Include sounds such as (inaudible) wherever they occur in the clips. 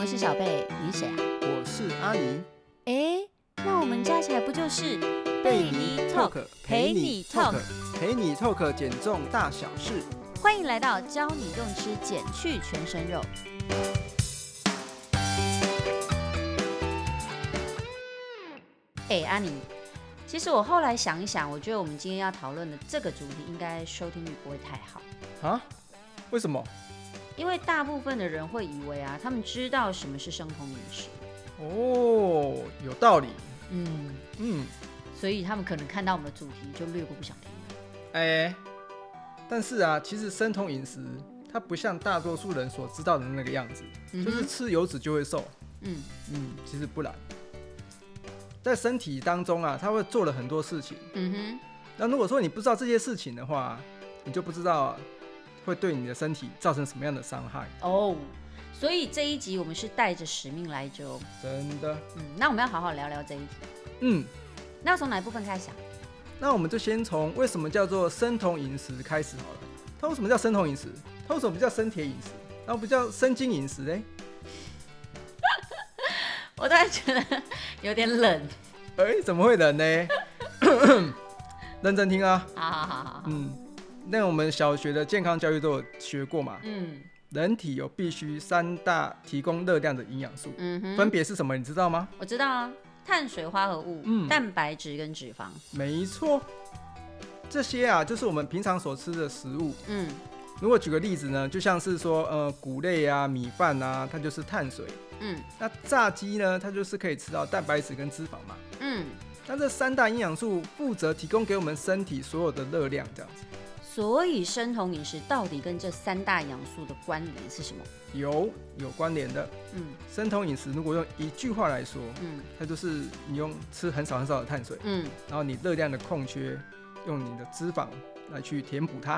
我是小贝，你谁啊？我是阿尼，哎，那我们加起来不就是贝尼 Talk 陪你 talk？陪你 Talk 减重大小事。欢迎来到教你用吃减去全身肉。哎，阿尼，其实我后来想一想，我觉得我们今天要讨论的这个主题，应该收听率不会太好，啊？为什么？因为大部分的人会以为啊，他们知道什么是生酮饮食，哦，有道理。嗯，嗯，所以他们可能看到我们的主题就略过不想听了。哎、但是啊，其实生酮饮食它不像大多数人所知道的那个样子，就是吃油脂就会瘦。嗯嗯，其实不然，在身体当中啊，它会做了很多事情。嗯哼，那如果说你不知道这些事情的话，你就不知道会对你的身体造成什么样的伤害。哦，所以这一集我们是带着使命来着哦。真的，嗯，那我们要好好聊聊这一题。嗯，那要从哪一部分开始啊？那我们就先从为什么叫做生酮饮食开始好了。它为什么叫生酮饮食？它为什么不叫生铁饮食？然后不叫生精饮食嘞？(laughs) 我突然觉得 (laughs) 有点冷。哎、怎么会冷呢？(coughs) 认真听啊，好好好好好。嗯，那我们小学的健康教育都有学过嘛。嗯人体有必须三大提供热量的营养素，嗯哼，分别是什么？你知道吗？我知道啊，碳水化合物、嗯蛋白质跟脂肪。没错，这些啊，就是我们平常所吃的食物。嗯如果举个例子呢，就像是说，呃，谷类啊、米饭啊，它就是碳水。嗯那炸鸡呢，它就是可以吃到蛋白质跟脂肪嘛。嗯，那这三大营养素负责提供给我们身体所有的热量，这样子所以生酮饮食到底跟这三大养素的关联是什么？有有关联的。嗯生酮饮食如果用一句话来说，嗯它就是你用吃很少很少的碳水，嗯。然后你热量的空缺，用你的脂肪来去填补它。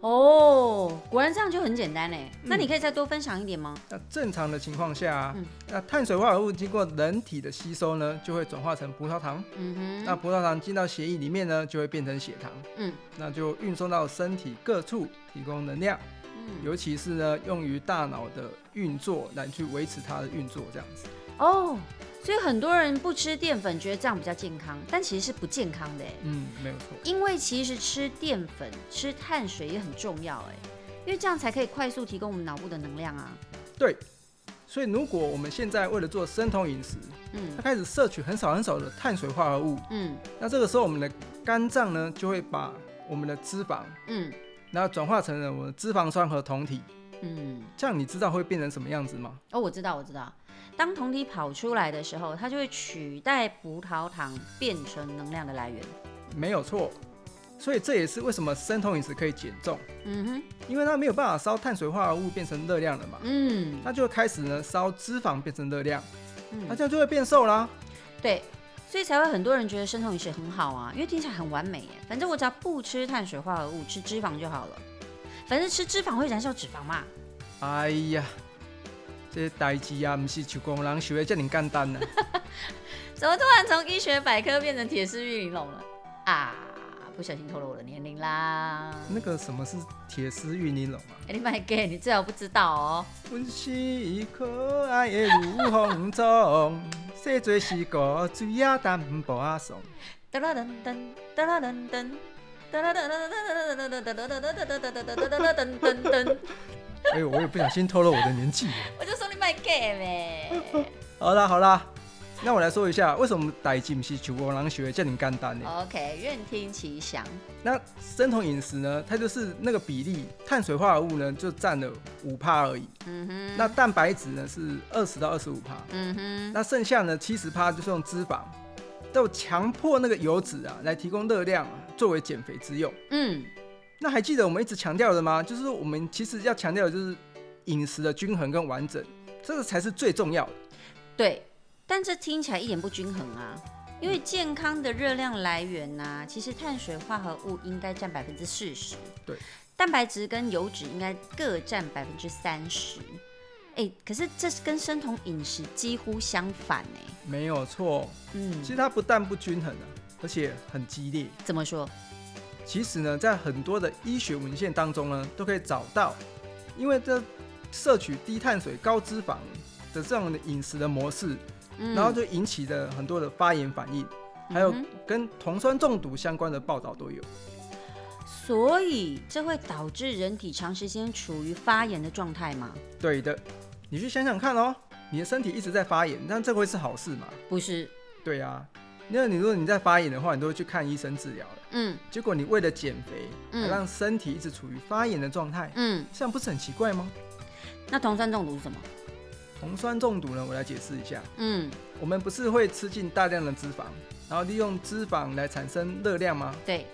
哦，果然这样就很简单嘞。那嗯你可以再多分享一点吗？那正常的情况下、啊，嗯那碳水化合物经过人体的吸收呢，就会转化成葡萄糖。嗯哼，那葡萄糖进到血液里面呢，就会变成血糖，嗯那就运送到身体各处提供能量，嗯，尤其是呢用于大脑的运作来去维持它的运作，这样子。哦，所以很多人不吃淀粉，觉得这样比较健康，但其实是不健康的哎。嗯，没有错。因为其实吃淀粉、吃碳水也很重要哎，因为这样才可以快速提供我们脑部的能量啊。对，所以如果我们现在为了做生酮饮食，嗯它嗯开始摄取很少很少的碳水化合物，嗯那这个时候我们的肝脏呢就会把我们的脂肪，嗯然后转化成了我们的脂肪酸和酮体。嗯。这样你知道会变成什么样子吗？哦，我知道，我知道。当酮体跑出来的时候，它就会取代葡萄糖变成能量的来源。没有错。所以这也是为什么生酮饮食可以减重，嗯哼，因为它没有办法烧碳水化合物变成热量了嘛，嗯那就会开始呢烧脂肪变成热量，它嗯，这样就会变瘦啦。对，所以才会很多人觉得生酮饮食很好啊，因为听起来很完美耶。反正我只要不吃碳水化合物，吃脂肪就好了。反正吃脂肪会燃烧脂肪嘛。哎呀，这代志啊，不是像工人想的这么简单呢、(laughs) 怎么突然从医学百科变成铁丝玉玲珑了啊？不小心透露我的年龄啦！那个什么是铁丝玉玲珑啊？哎、你买给你最好不知道哦。阮是可爱的如风中，(laughs) 细做是个水啊淡薄啊送。噔啦噔噔，噔啦噔噔，噔啦噔噔噔噔噔噔噔噔噔噔噔噔噔噔噔，哎呦，我也不小心透露我的年纪了。我给呗。(laughs) 好啦好啦，那我来说一下，为什么代志不是像工人想的这么简单呢？OK，愿听其详。那生酮饮食呢，它就是那个比例，碳水化合物呢就占了五趴而已，嗯哼，那蛋白质呢是二十到二十五趴，嗯哼，那剩下呢七十趴就是用脂肪，都强迫那个油脂啊来提供热量啊，作为减肥之用。嗯，那还记得我们一直强调的吗？就是我们其实要强调的就是饮食的均衡跟完整，这个才是最重要的。对。但这听起来一点不均衡啊，因为健康的热量来源呢、其实碳水化合物应该占百分之四十，对，蛋白质跟油脂应该各占百分之三十。哎，可是这是跟生酮饮食几乎相反哎。没有错，嗯其，实它不但不均衡啊，而且很激烈。怎么说？其实呢，在很多的医学文献当中呢，都可以找到，因为这摄取低碳水、高脂肪的这种的饮食的模式，嗯然后就引起了很多的发炎反应，还有跟酮酸中毒相关的报道都有。所以这会导致人体长时间处于发炎的状态吗？对的，你去想想看哦，你的身体一直在发炎，那这会是好事吗？不是，对啊，那你如果你在发炎的话，你都会去看医生治疗了。嗯结果你为了减肥，嗯还让身体一直处于发炎的状态，嗯，这样不是很奇怪吗？那酮酸中毒是什么？酮酸中毒呢，我来解释一下。嗯，我们不是会吃进大量的脂肪，然后利用脂肪来产生热量吗？对，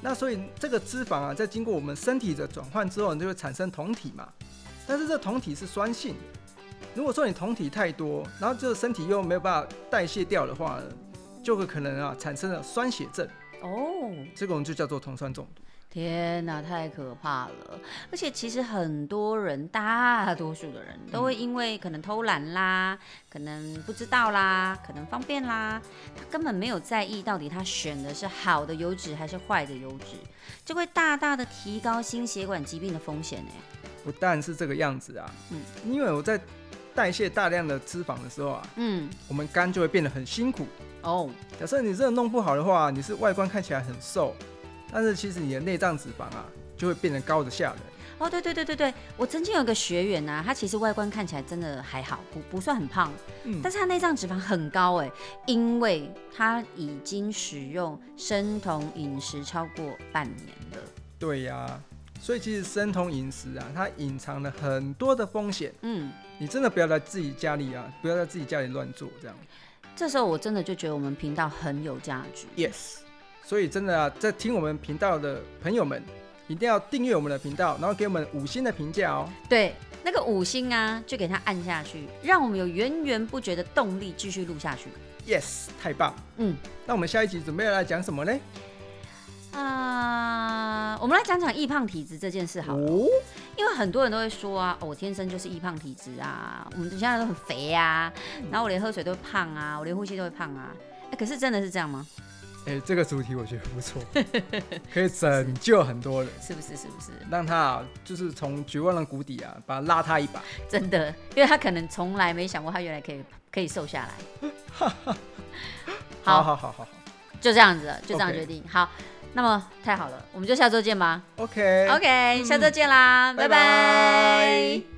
那所以这个脂肪啊，在经过我们身体的转换之后，就会产生酮体嘛。但是这酮体是酸性，如果说你酮体太多，然后这个身体又没有办法代谢掉的话呢，就会可能啊产生了酸血症，哦，这个我们就叫做酮酸中毒。天哪，太可怕了！而且其实很多人，大多数的人都会因为可能偷懒啦，可能不知道啦，可能方便啦，他根本没有在意到底他选的是好的油脂还是坏的油脂，就会大大的提高心血管疾病的风险呢。不但是这个样子啊，嗯因为我在代谢大量的脂肪的时候啊，嗯，我们肝就会变得很辛苦。哦，假设你真的弄不好的话，你是外观看起来很瘦，但是其实你的内脏脂肪啊就会变得高的吓人。哦，对对对对对，我曾经有个学员呐、他其实外观看起来真的还好，不不算很胖，嗯但是他内脏脂肪很高哎，因为他已经使用生酮饮食超过半年了。对呀、所以其实生酮饮食啊，它隐藏了很多的风险。嗯，你真的不要在自己家里啊，不要在自己家里乱做这样。这时候我真的就觉得我们频道很有价值。Yes，所以真的啊，在听我们频道的朋友们，一定要订阅我们的频道，然后给我们五星的评价哦。对，那个五星啊，就给它按下去，让我们有源源不绝的动力继续录下去。Yes，太棒。嗯，那我们下一集准备要来讲什么呢？啊、我们来讲讲易胖体质这件事好了。哦，因为很多人都会说啊，哦我天生就是易胖体质啊，我们现在都很肥啊，然后我连喝水都会胖啊，我连呼吸都会胖啊。哎、可是真的是这样吗？哎、这个主题我觉得不错，可以拯救很多人，是不是？是不是？让他啊，就是从绝望的谷底啊，把他拉他一把。(laughs) 真的，因为他可能从来没想过他原来可以可以瘦下来。(laughs) 好好好好好就这样子，就这样决定。好，那么太好了，我们就下周见吧。，OK，OK，下周见啦，拜拜拜拜